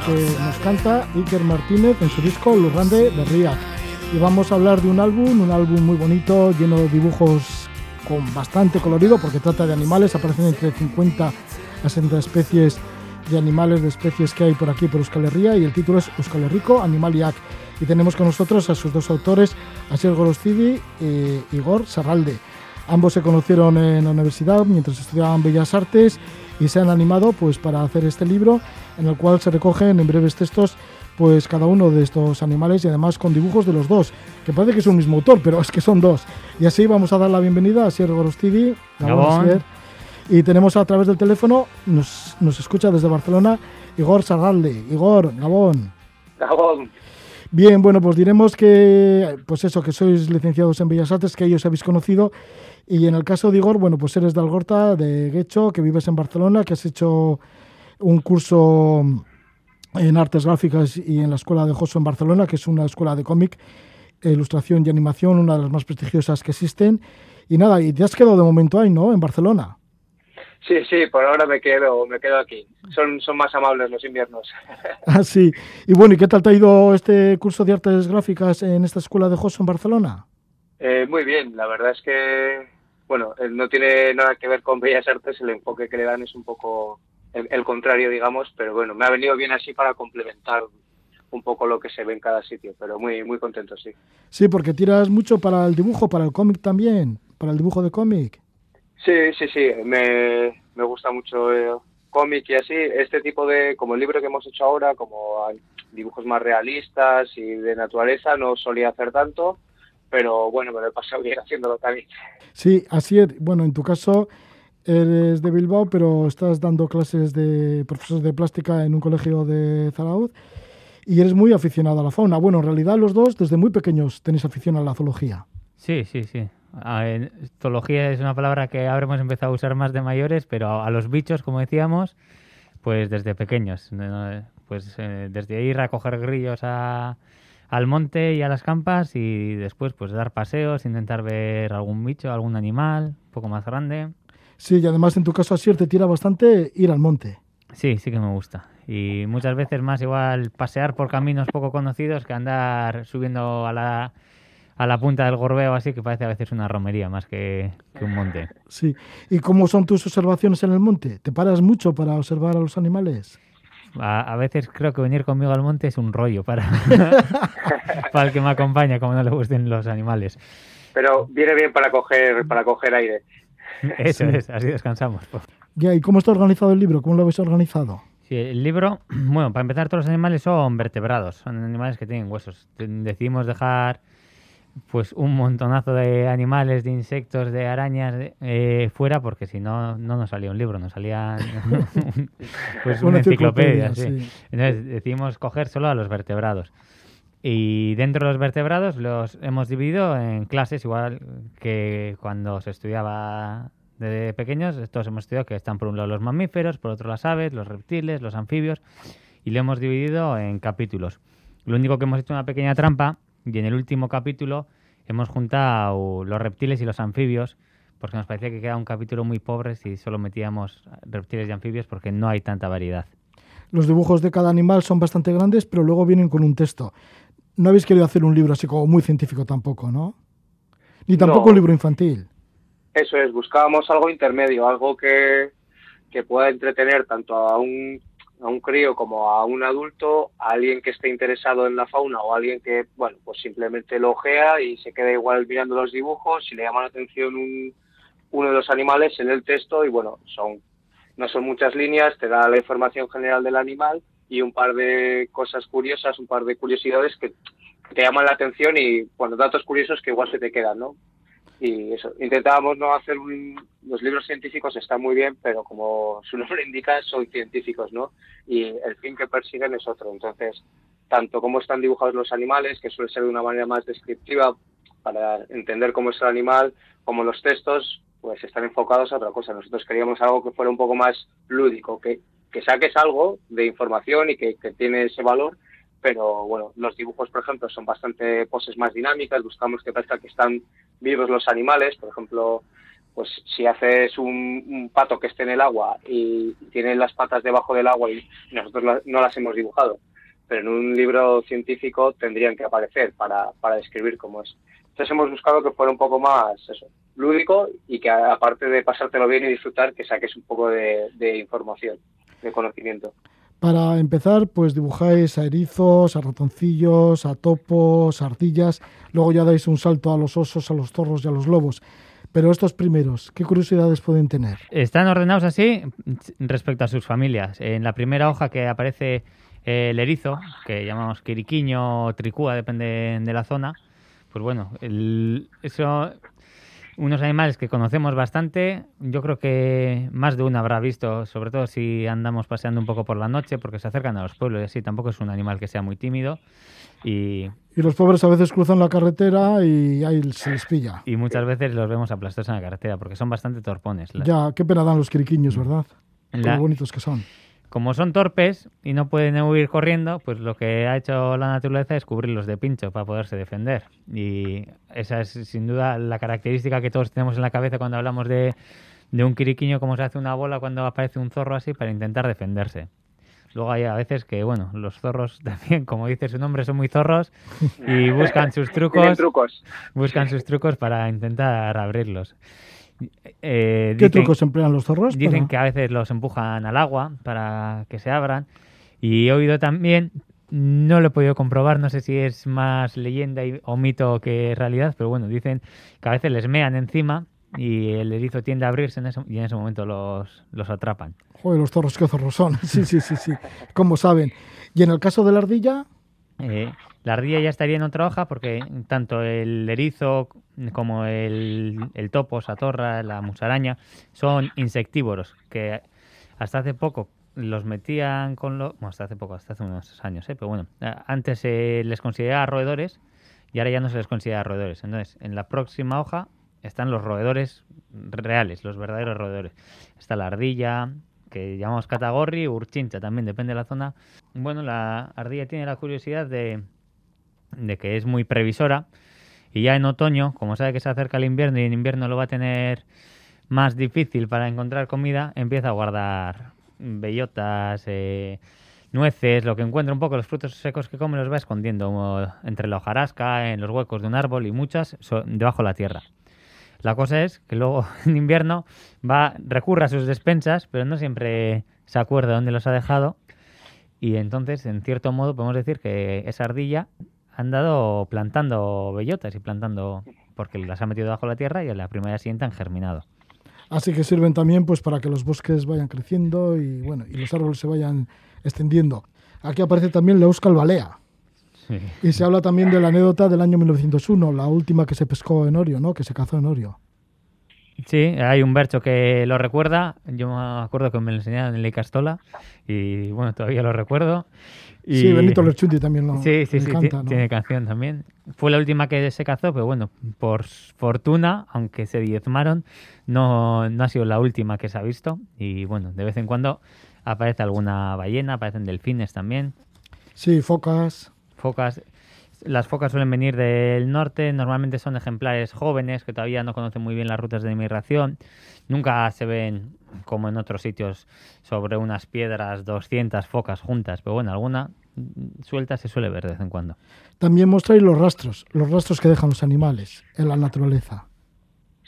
Que nos canta Iker Martínez en su disco Lurrande de Ría. Y vamos a hablar de un álbum, un álbum muy bonito, lleno de dibujos con bastante colorido, porque trata de animales. Aparecen entre 50 a 60 especies de animales, de especies que hay por aquí, por Euskal Herria. Y el título es Euskal Herrico Animaliac. Y tenemos con nosotros a sus dos autores, Asier Gorostidi y Igor Sarralde. Ambos se conocieron en la universidad mientras estudiaban Bellas Artes y se han animado pues para hacer este libro en el cual se recogen en breves textos pues cada uno de estos animales y además con dibujos de los dos, que parece que es un mismo autor, pero [laughs] es que son dos. Y así vamos a dar la bienvenida a Sier Gorostidi. Y tenemos a través del teléfono, nos, nos escucha desde Barcelona, Igor Sarralde. Igor, Gabón. Gabón. Bien, bueno, pues diremos que, pues eso, que sois licenciados en Bellas Artes, que ellos habéis conocido y en el caso de Igor, bueno, pues eres de Algorta, de Guecho, que vives en Barcelona, que has hecho un curso en artes gráficas y en la escuela de Joso en Barcelona, que es una escuela de cómic, ilustración y animación, una de las más prestigiosas que existen. Y nada, y te has quedado de momento ahí, ¿no? En Barcelona. Sí, sí, por ahora me quedo, me quedo aquí. Son, son más amables los inviernos. [laughs] ah, sí. Y bueno, ¿y qué tal te ha ido este curso de artes gráficas en esta escuela de Joso en Barcelona? Eh, muy bien, la verdad es que bueno, eh, no tiene nada que ver con Bellas Artes, el enfoque que le dan es un poco el, contrario, digamos, pero bueno, me ha venido bien así para complementar un poco lo que se ve en cada sitio, pero muy, muy contento, sí. Sí, porque tiras mucho para el dibujo, para el cómic también, para el dibujo de cómic. Sí, sí, sí, me, me gusta mucho el cómic y así, este tipo de, como el libro que hemos hecho ahora, como dibujos más realistas y de naturaleza, no solía hacer tanto, pero bueno, me lo he pasado bien [laughs] haciéndolo también. Sí, así es. Bueno, en tu caso eres de Bilbao, pero estás dando clases de profesores de plástica en un colegio de Zarauz y eres muy aficionado a la fauna. Bueno, en realidad los dos desde muy pequeños tenéis afición a la zoología. Sí, sí, sí. zoología es una palabra que habremos empezado a usar más de mayores, pero a los bichos, como decíamos, pues desde pequeños. Pues eh, desde ir a coger grillos a, al monte y a las campas y después pues dar paseos, intentar ver algún bicho, algún animal un poco más grande. Sí, y además en tu caso así te tira bastante ir al monte. Sí, sí que me gusta. Y muchas veces más igual pasear por caminos poco conocidos que andar subiendo a la, a la punta del gorbeo así que parece a veces una romería más que, que un monte. Sí. ¿Y cómo son tus observaciones en el monte? ¿Te paras mucho para observar a los animales? A, veces creo que venir conmigo al monte es un rollo para, [laughs] para el que me acompaña, como no le gusten los animales. Pero viene bien para coger, para coger aire. [laughs] Eso es, así descansamos. ¿y cómo está organizado el libro? ¿Cómo lo habéis organizado? Sí, el libro, [clears throat] bueno, para empezar, todos los animales son vertebrados, son animales que tienen huesos. Decidimos dejar pues un montonazo de animales, de insectos, de arañas eh, fuera, porque si no, no nos salía un libro, nos salía [laughs] pues [laughs] una, enciclopedia. Entonces decidimos coger solo a los vertebrados. Y dentro de los vertebrados los hemos dividido en clases, igual que cuando se estudiaba de pequeños. Estos hemos estudiado que están por un lado los mamíferos, por otro las aves, los reptiles, los anfibios, y lo hemos dividido en capítulos. Lo único que hemos hecho una pequeña trampa y en el último capítulo hemos juntado los reptiles y los anfibios, porque nos parecía que quedaba un capítulo muy pobre si solo metíamos reptiles y anfibios, porque no hay tanta variedad. Los dibujos de cada animal son bastante grandes, pero luego vienen con un texto. No habéis querido hacer un libro así como muy científico tampoco, ¿no? Ni tampoco un libro infantil. Eso es, buscábamos algo intermedio, algo que, que pueda entretener tanto a un, a un crío como a un adulto, a alguien que esté interesado en la fauna o a alguien que, bueno, pues simplemente lo ojea y se queda igual mirando los dibujos, si le llama la atención un, uno de los animales en el texto y bueno, son no son muchas líneas, te da la información general del animal y un par de cosas curiosas, un par de curiosidades que, te llaman la atención y cuando datos curiosos que igual se te quedan, ¿no? Y eso, intentábamos no hacer un, los libros científicos están muy bien, pero como [laughs] su nombre indica, son científicos, ¿no? Y el fin que persiguen es otro. Entonces, tanto cómo están dibujados los animales, que suele ser de una manera más descriptiva para entender cómo es el animal, como los textos, pues están enfocados a otra cosa. Nosotros queríamos algo que fuera un poco más lúdico, que, que saques algo de información y que, que tiene ese valor, pero bueno, los dibujos, por ejemplo, son bastante poses más dinámicas, buscamos que parezca que están vivos los animales, por ejemplo, pues si haces un, pato que esté en el agua y tiene las patas debajo del agua y nosotros no las hemos dibujado, pero en un libro científico tendrían que aparecer para, para describir cómo es. Entonces hemos buscado que fuera un poco más lúdico y que aparte de pasártelo bien y disfrutar, que saques un poco de, información, de conocimiento. Para empezar, pues dibujáis a erizos, a ratoncillos, a topos, a ardillas, luego ya dais un salto a los osos, a los zorros y a los lobos. Pero estos primeros, ¿qué curiosidades pueden tener? Están ordenados así respecto a sus familias. En la primera hoja que aparece el erizo, que llamamos quiriquiño o tricúa, depende de la zona, pues bueno, el, eso, unos animales que conocemos bastante, yo creo que más de uno habrá visto, sobre todo si andamos paseando un poco por la noche, porque se acercan a los pueblos y así, tampoco es un animal que sea muy tímido. Y, y los pobres a veces cruzan la carretera y ahí se les pilla. Y muchas veces los vemos aplastados en la carretera, porque son bastante torpones. Ya, qué pena dan los quiriquiños, ¿verdad? Qué bonitos que son como son torpes y no pueden huir corriendo, pues lo que ha hecho la naturaleza es cubrirlos de pincho para poderse defender. Y esa es sin duda la característica que todos tenemos en la cabeza cuando hablamos de, un quiriquiño, como se hace una bola cuando aparece un zorro así para intentar defenderse. Luego hay a veces que, bueno, los zorros [laughs] también, como dice su nombre, son muy zorros y buscan sus [laughs] trucos, trucos. buscan sus trucos para intentar abrirlos. Eh, ¿Qué trucos emplean los zorros? Dicen que a veces los empujan al agua para que se abran. Y he oído también, no lo he podido comprobar, no sé si es más leyenda o mito que realidad, pero bueno, dicen que a veces les mean encima y el erizo tiende a abrirse en y en ese momento los, los atrapan. Joder, los zorros, qué zorros son. [laughs] Sí, sí, sí, sí. ¿Cómo saben? ¿Y en el caso de la ardilla? Eh, la ardilla ya estaría en otra hoja porque tanto el erizo como el, el topo, satorra, la musaraña son insectívoros que hasta hace poco los metían con los... Bueno, hasta hace poco, hasta hace unos años, ¿eh? pero bueno, antes se les consideraba roedores y ahora ya no se les considera roedores. Entonces, en la próxima hoja están los roedores reales, los verdaderos roedores. Está la ardilla, que llamamos catagorri, urchincha, también depende de la zona. Bueno, la ardilla tiene la curiosidad de de que es muy previsora y ya en otoño, como sabe que se acerca el invierno y en invierno lo va a tener más difícil para encontrar comida, empieza a guardar bellotas, eh, nueces, lo que encuentra un poco, los frutos secos que come los va escondiendo entre la hojarasca, en los huecos de un árbol y muchas debajo de la tierra. La cosa es que luego [laughs] en invierno va recurre a sus despensas, pero no siempre se acuerda dónde los ha dejado y entonces, en cierto modo, podemos decir que esa ardilla han dado plantando bellotas y plantando porque las ha metido bajo la tierra y a la primera siguiente han germinado. Así que sirven también pues para que los bosques vayan creciendo y bueno y los árboles se vayan extendiendo. Aquí aparece también la Euskal Balea. Y se habla también de la anécdota del año 1901, la última que se pescó en Orio, ¿no? Que se cazó en Orio. Sí, hay un bercho que lo recuerda. Yo me acuerdo que me lo enseñaron en la Castola y bueno, todavía lo recuerdo. Sí, Benito Lerchundi también lo Sí, sí, sí, tiene canción también. Fue la última que se cazó, pero bueno, por fortuna, aunque se diezmaron, no, no ha sido la última que se ha visto. Y bueno, de vez en cuando aparece alguna ballena, aparecen delfines también. Sí, focas. Focas. Las focas suelen venir del norte, normalmente son ejemplares jóvenes que todavía no conocen muy bien las rutas de inmigración. Nunca se ven, como en otros sitios, sobre unas piedras 200 focas juntas, pero bueno, alguna suelta se suele ver de vez en cuando. También mostráis los rastros, los rastros que dejan los animales en la naturaleza.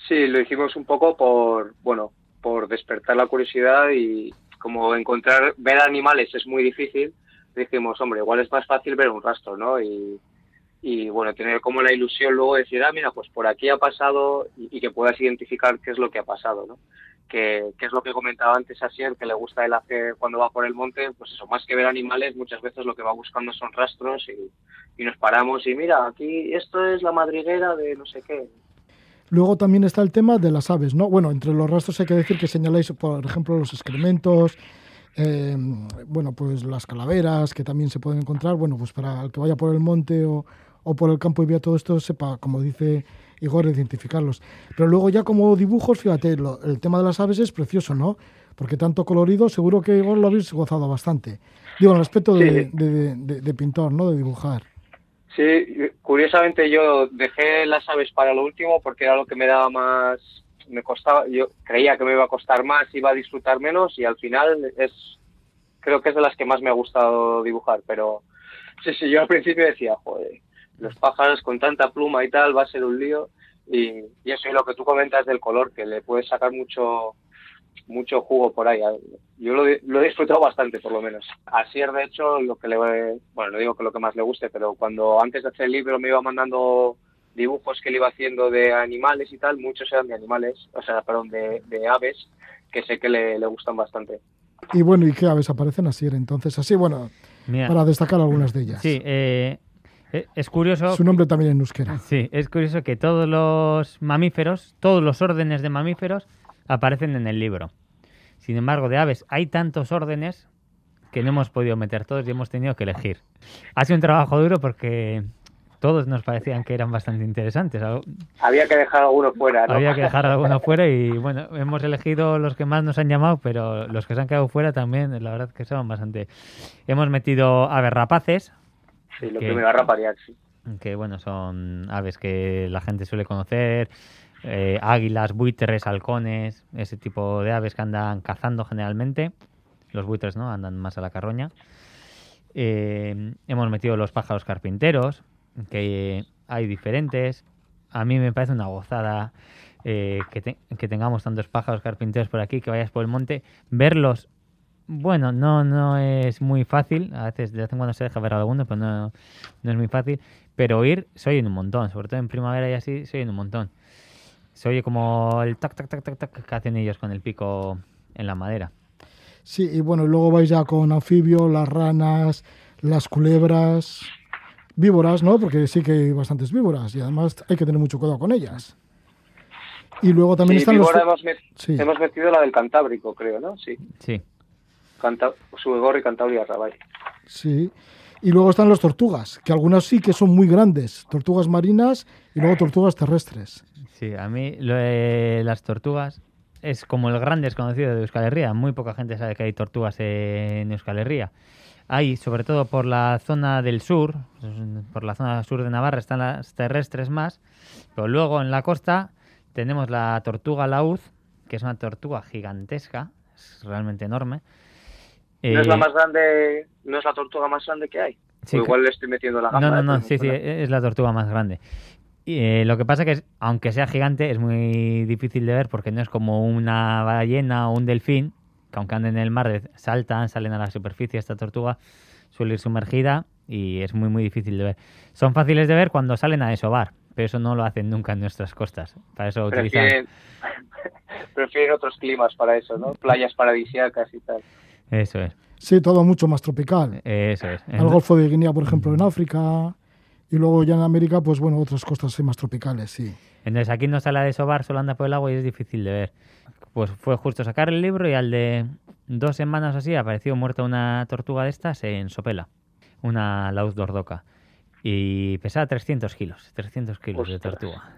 Sí, lo hicimos un poco por, bueno, por despertar la curiosidad y como encontrar, ver animales es muy difícil, dijimos, hombre, igual es más fácil ver un rastro, ¿no? Y, y bueno, tener como la ilusión luego de decir, ah, mira, pues por aquí ha pasado y, que puedas identificar qué es lo que ha pasado, ¿no? Que, es lo que comentaba antes Asier, que le gusta el hacer cuando va por el monte, pues eso, más que ver animales, muchas veces lo que va buscando son rastros y, y nos paramos y mira, aquí esto es la madriguera de no sé qué. Luego también está el tema de las aves, ¿no? Bueno, entre los rastros hay que decir que señaláis, por ejemplo, los excrementos, eh, bueno, pues las calaveras que también se pueden encontrar, bueno, pues para el que vaya por el monte o, o por el campo y vea todo esto, sepa, como dice Igor, identificarlos. Pero luego ya como dibujos, fíjate, el tema de las aves es precioso, ¿no? Porque tanto colorido, seguro que Igor lo habéis gozado bastante. Digo, en el aspecto de, de, pintor, ¿no? De dibujar. Sí, curiosamente yo dejé las aves para lo último porque era lo que me daba más, me costaba, yo creía que me iba a costar más, iba a disfrutar menos y al final es, creo que es de las que más me ha gustado dibujar, pero sí, sí, yo al principio decía, joder, los pájaros con tanta pluma y tal, va a ser un lío. Y, eso es lo que tú comentas del color, que le puedes sacar mucho mucho jugo por ahí. Yo lo, lo he disfrutado bastante, por lo menos. Así es, de hecho, lo que le... Bueno, no digo que lo que más le guste, pero cuando antes de hacer el libro me iba mandando dibujos que le iba haciendo de animales y tal, muchos eran de animales, o sea, perdón, de, de aves, que sé que le, le, gustan bastante. Y bueno, ¿y qué aves aparecen así? Entonces, así, bueno, para destacar algunas de ellas. Sí, eh, eh, es curioso. Su nombre también en euskera. Sí, es curioso que todos los mamíferos, todos los órdenes de mamíferos aparecen en el libro. Sin embargo, de aves hay tantos órdenes que no hemos podido meter todos y hemos tenido que elegir. Ha sido un trabajo duro porque todos nos parecían que eran bastante interesantes. Había que dejar alguno fuera, ¿no? Había que dejar alguno fuera y [laughs] bueno, hemos elegido los que más nos han llamado, pero los que se han quedado fuera también, la verdad que son bastante... Hemos metido aves rapaces, Sí, lo que, primero a sí. Que bueno, son aves que la gente suele conocer, eh, águilas, buitres, halcones, ese tipo de aves que andan cazando generalmente. Los buitres no, andan más a la carroña. Eh, hemos metido los pájaros carpinteros, que hay diferentes. A mí me parece una gozada eh, que, que, tengamos tantos pájaros carpinteros por aquí, que vayas por el monte, verlos bueno, no, no es muy fácil. A veces de vez en cuando se deja ver alguno, pero no, no es muy fácil. Pero oír se oye un montón, sobre todo en primavera y así se oye un montón. Se oye como el tac, tac, tac, tac, tac que hacen ellos con el pico en la madera. Sí, y bueno, luego vais ya con anfibio, las ranas, las culebras, víboras, ¿no? Porque sí que hay bastantes víboras y además hay que tener mucho cuidado con ellas. Y luego también están los... Hemos, hemos metido la del Cantábrico, creo, ¿no? Sí. Sí. Canta, Subegorri, Cantabria, Rabay. Sí. Y luego están las tortugas, que algunas sí que son muy grandes, tortugas marinas y luego tortugas terrestres. Sí, a mí lo de las tortugas es como el gran desconocido de Euskal Herria. Muy poca gente sabe que hay tortugas en Euskal Herria. Hay, sobre todo por la zona del sur, por la zona sur de Navarra, están las terrestres más, pero luego en la costa tenemos la tortuga laúd, que es una tortuga gigantesca, es realmente enorme, ¿No es la eh, más grande, no es la tortuga más grande que hay? igual le estoy metiendo la gamba. No, no, no, sí, sí, es la tortuga más grande. Y, eh, lo que pasa que, es, aunque sea gigante, es muy difícil de ver porque no es como una ballena o un delfín, que aunque anden en el mar, saltan, salen a la superficie. Esta tortuga suele ir sumergida y es muy, muy difícil de ver. Son fáciles de ver cuando salen a desovar, pero eso no lo hacen nunca en nuestras costas. Para eso prefieren, [laughs] Prefieren otros climas para eso, ¿no? Playas paradisíacas y tal. Eso es. Sí, todo mucho más tropical. Eso es. El Golfo de Guinea, por ejemplo, en África. Y luego ya en América, pues bueno, otras costas más tropicales, sí. Entonces aquí no sale de sobar, solo anda por el agua y es difícil de ver. Pues fue justo sacar el libro y al de dos semanas así apareció muerta una tortuga de estas en Sopela, una laúd dordoca. Y pesaba 300 kilos, 300 kilos de tortuga.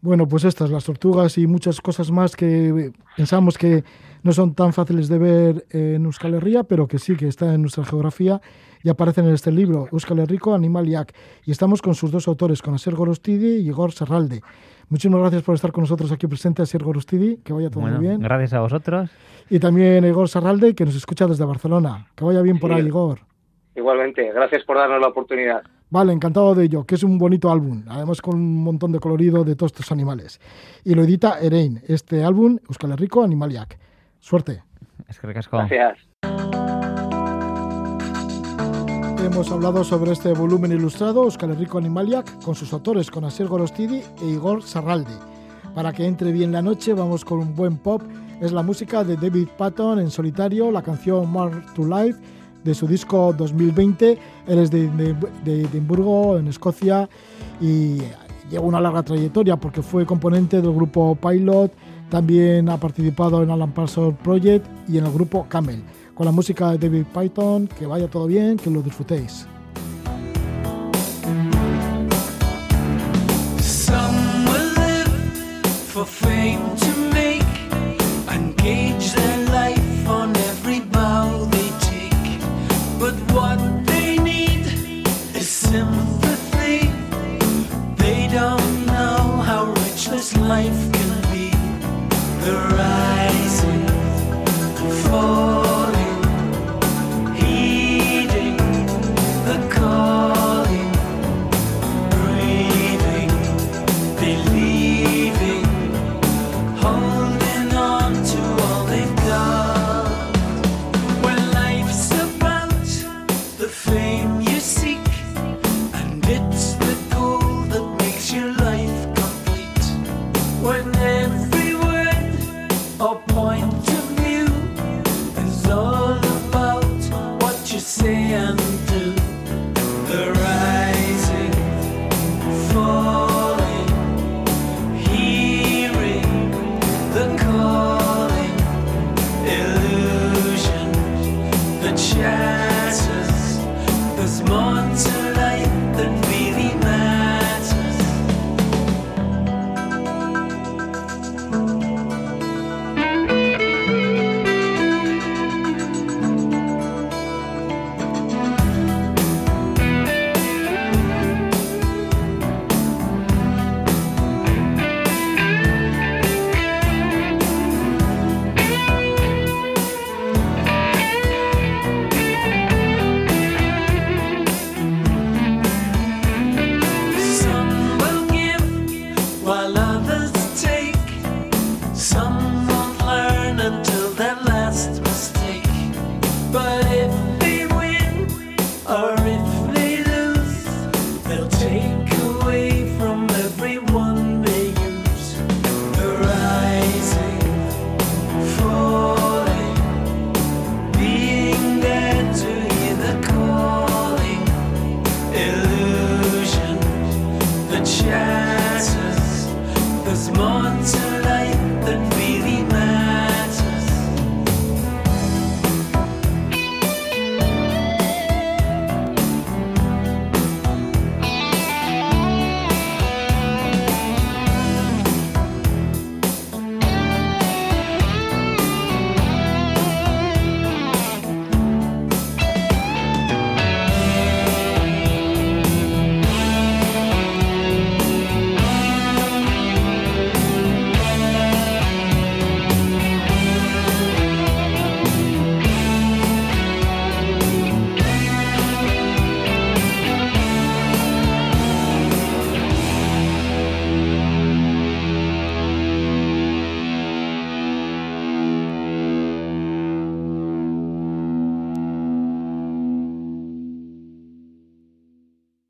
Bueno, pues estas, las tortugas y muchas cosas más que pensamos que no son tan fáciles de ver en Euskal Herria, pero que sí que están en nuestra geografía y aparecen en este libro, Euskal Herriko Animaliak. Y estamos con sus dos autores, con Asier Gorostidi y Igor Serralde. Muchísimas gracias por estar con nosotros aquí presente, Asier Gorostidi. Que vaya todo muy bien. Gracias a vosotros. Y también Igor Serralde, que nos escucha desde Barcelona. Que vaya bien por ahí, Igor. Igualmente, gracias por darnos la oportunidad. Vale, encantado de ello, que es un bonito álbum, además con un montón de colorido de todos estos animales. Y lo edita Erein, este álbum, Euskal Herriko Animaliac. Suerte. Es que Gracias. Hemos hablado sobre este volumen ilustrado, Euskal Herriko Animaliac, con sus autores, con Asier Gorostidi e Igor Sarraldi. Para que entre bien la noche, vamos con un buen pop. Es la música de David Patton en solitario, la canción More to Life de su disco 2020. Él es de, Edimburgo, en Escocia, y lleva una larga trayectoria porque fue componente del grupo Pilot, también ha participado en Alan Parsons Project y en el grupo Camel. Con la música de David Python, que vaya todo bien, que lo disfrutéis. life